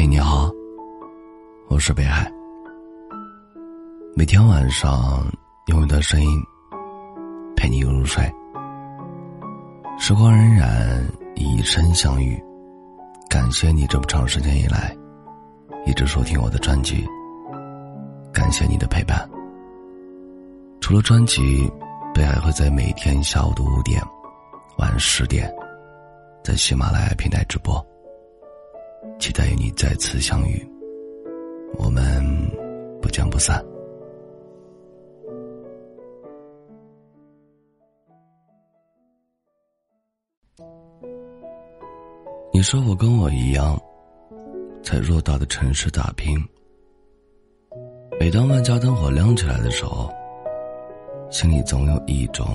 嘿，你好，我是北海。每天晚上用我的声音陪你入睡。时光荏苒，以身相遇，感谢你这么长时间以来一直收听我的专辑，感谢你的陪伴。除了专辑，北海会在每天下午的五点、晚十点，在喜马拉雅平台直播。期待与你再次相遇，我们不见不散。你是否跟我一样，在偌大的城市打拼？每当万家灯火亮起来的时候，心里总有一种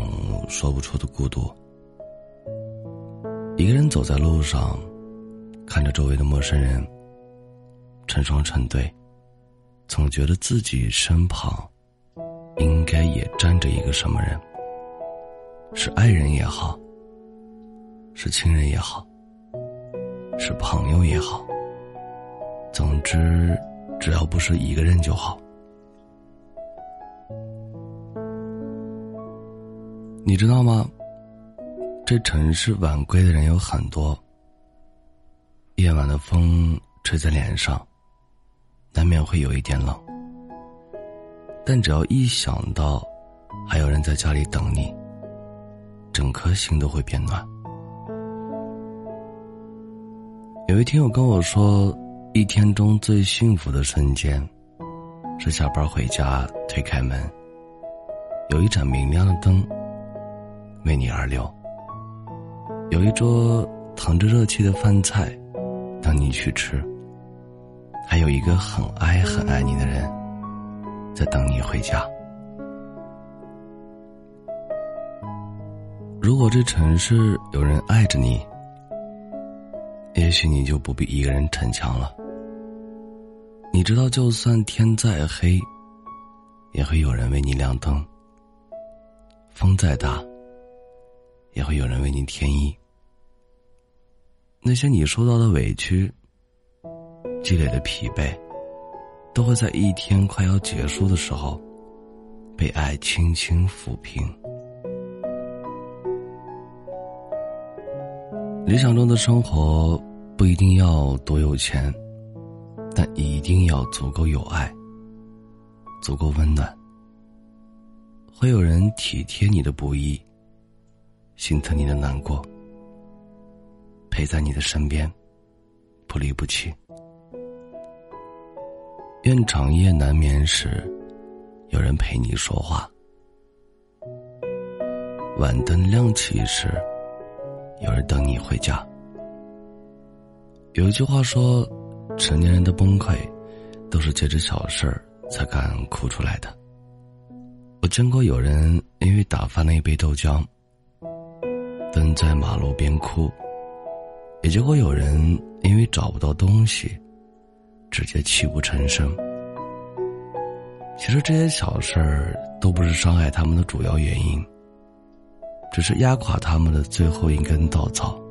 说不出的孤独。一个人走在路上。看着周围的陌生人，成双成对，总觉得自己身旁应该也站着一个什么人，是爱人也好，是亲人也好，是朋友也好，总之，只要不是一个人就好。你知道吗？这城市晚归的人有很多。夜晚的风吹在脸上，难免会有一点冷。但只要一想到还有人在家里等你，整颗心都会变暖。有一天，我跟我说，一天中最幸福的瞬间，是下班回家推开门，有一盏明亮的灯为你而留，有一桌腾着热气的饭菜。等你去吃，还有一个很爱很爱你的人，在等你回家。如果这城市有人爱着你，也许你就不必一个人逞强了。你知道，就算天再黑，也会有人为你亮灯；风再大，也会有人为你添衣。那些你受到的委屈、积累的疲惫，都会在一天快要结束的时候，被爱轻轻抚平。理想中的生活不一定要多有钱，但一定要足够有爱、足够温暖。会有人体贴你的不易，心疼你的难过。陪在你的身边，不离不弃。愿长夜难眠时，有人陪你说话；晚灯亮起时，有人等你回家。有一句话说：“成年人的崩溃，都是借着小事儿才敢哭出来的。”我见过有人因为打翻了一杯豆浆，蹲在马路边哭。也结果有人因为找不到东西，直接泣不成声。其实这些小事儿都不是伤害他们的主要原因，只是压垮他们的最后一根稻草。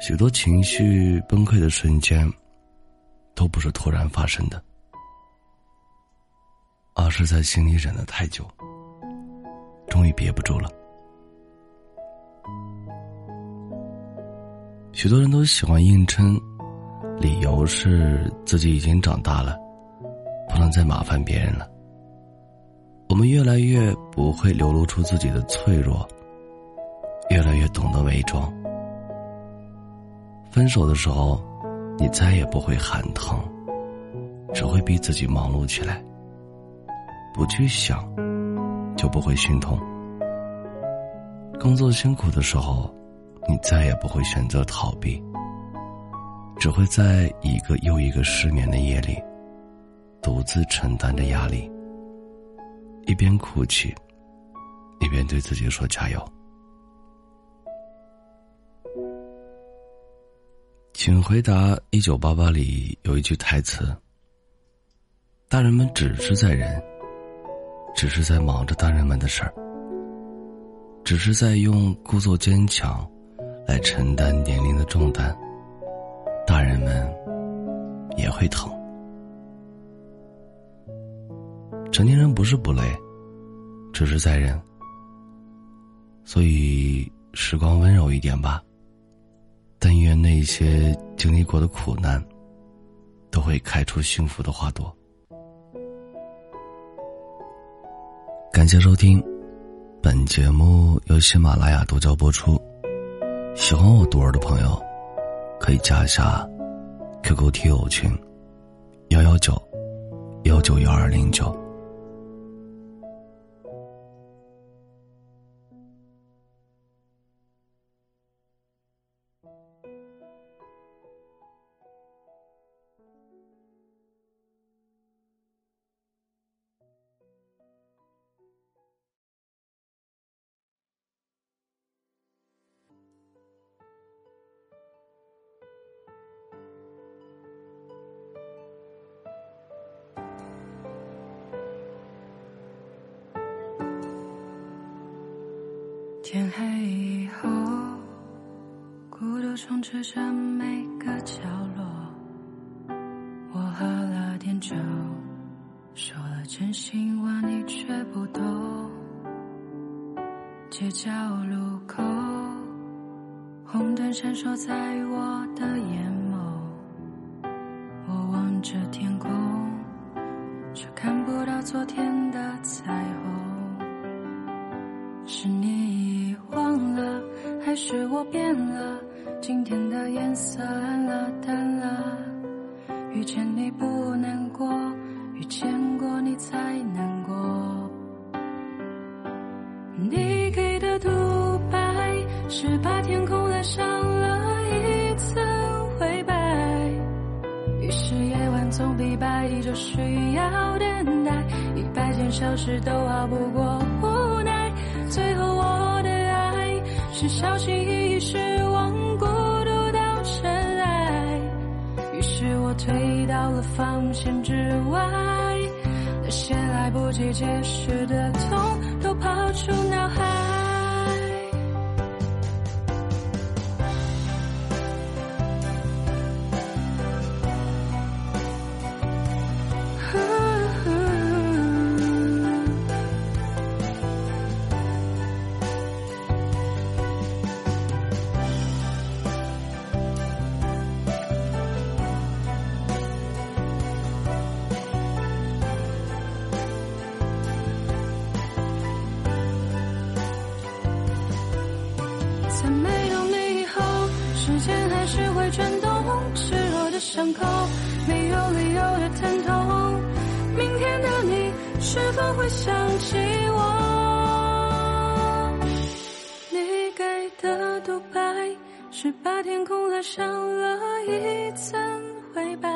许多情绪崩溃的瞬间，都不是突然发生的，而是在心里忍了太久，终于憋不住了。许多人都喜欢硬撑，理由是自己已经长大了，不能再麻烦别人了。我们越来越不会流露出自己的脆弱，越来越懂得伪装。分手的时候，你再也不会喊疼，只会逼自己忙碌起来。不去想，就不会心痛。工作辛苦的时候。你再也不会选择逃避，只会在一个又一个失眠的夜里，独自承担着压力，一边哭泣，一边对自己说加油。请回答《一九八八》里有一句台词：“大人们只是在忍，只是在忙着大人们的事儿，只是在用故作坚强。”来承担年龄的重担，大人们也会疼。成年人不是不累，只是在忍。所以时光温柔一点吧。但愿那些经历过的苦难，都会开出幸福的花朵。感谢收听，本节目由喜马拉雅独家播出。喜欢我独儿的朋友，可以加一下 QQ 听友群：幺幺九幺九幺二零九。天黑以后，孤独充斥着每个角落。我喝了点酒，说了真心话，你却不懂。街角路口，红灯闪烁在我的眼变了，今天的颜色暗了淡了。遇见你不难过，遇见过你才难过。你给的独白是把天空染上了一层灰白，于是夜晚总比白昼需要等待，一百件小事都熬不过无奈，最后我。是小心翼翼，失望孤独到尘埃。于是我退到了防线之外，那些来不及解释的痛，都抛出脑海。在没有你以后，时间还是会转动，赤裸的伤口，没有理由的疼痛。明天的你是否会想起我？你给的独白是把天空拉上了一层灰白，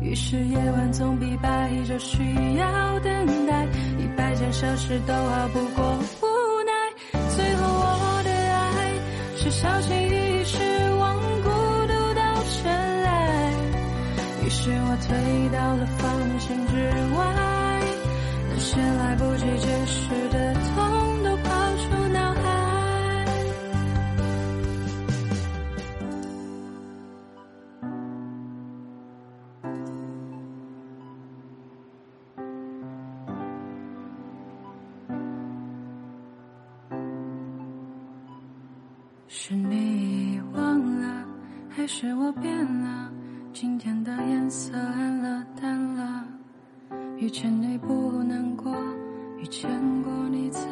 于是夜晚总比白昼需要等待，一百件小事都熬不过。是小心翼翼，失望孤独到尘埃。于是我退到了防线之外，那些来不及解释的痛是你忘了，还是我变了？今天的颜色暗了淡了，遇见你不难过，遇见过你才。